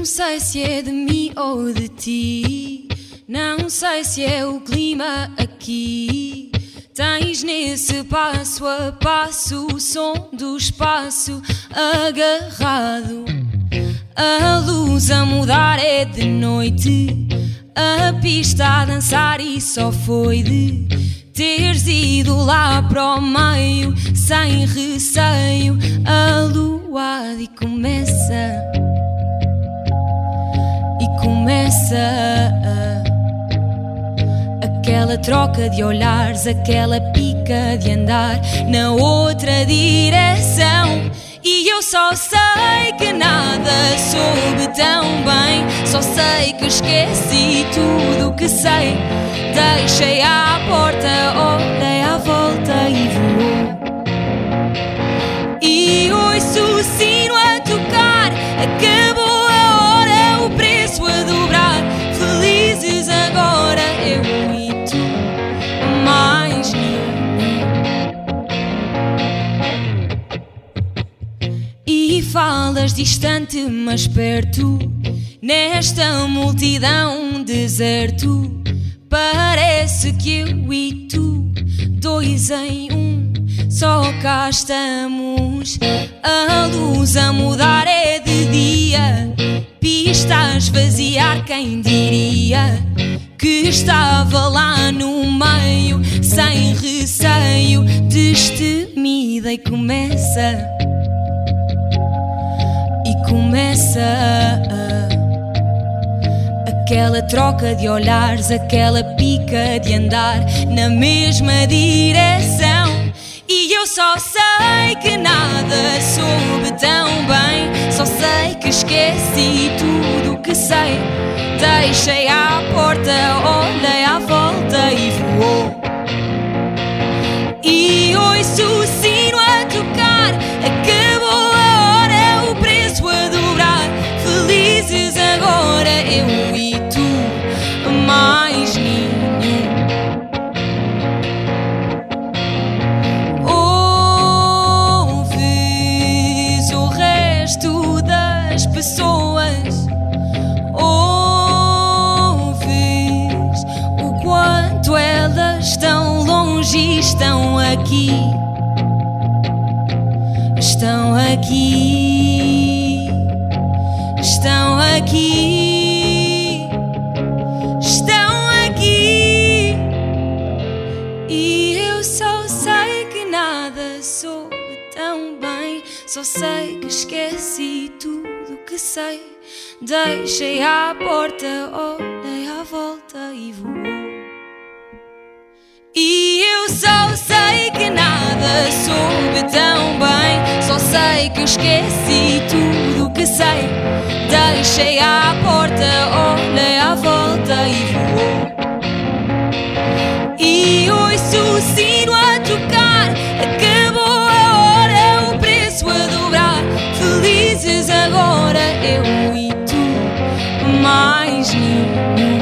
Não sei se é de mim ou de ti. Não sei se é o clima aqui. Tens nesse passo a passo o som do espaço agarrado. A luz a mudar é de noite. A pista a dançar e só foi de teres ido lá para o meio sem receio. A lua e começa começa aquela troca de olhares, aquela pica de andar na outra direção. E eu só sei que nada soube tão bem. Só sei que esqueci tudo que sei. Deixei à E falas distante, mas perto, nesta multidão deserto. Parece que eu e tu, dois em um, só cá estamos. A luz a mudar é de dia, pista a esvaziar, quem diria que estava lá no meio, sem receio, destemida e começa começa aquela troca de olhares, aquela pica de andar na mesma direção. E eu só sei que nada soube tão bem, só sei que esqueci tudo que sei. Deixei à eu e tu, mais nenhum. Ouves o resto das pessoas. Ouves o quanto elas estão longe estão aqui. Estão aqui. Só sei que esqueci tudo que sei. Deixei à porta, olhei à volta e voou. E eu só sei que nada soube tão bem. Só sei que esqueci tudo que sei. Deixei à porta, olhei eu e tu, mais nenhum.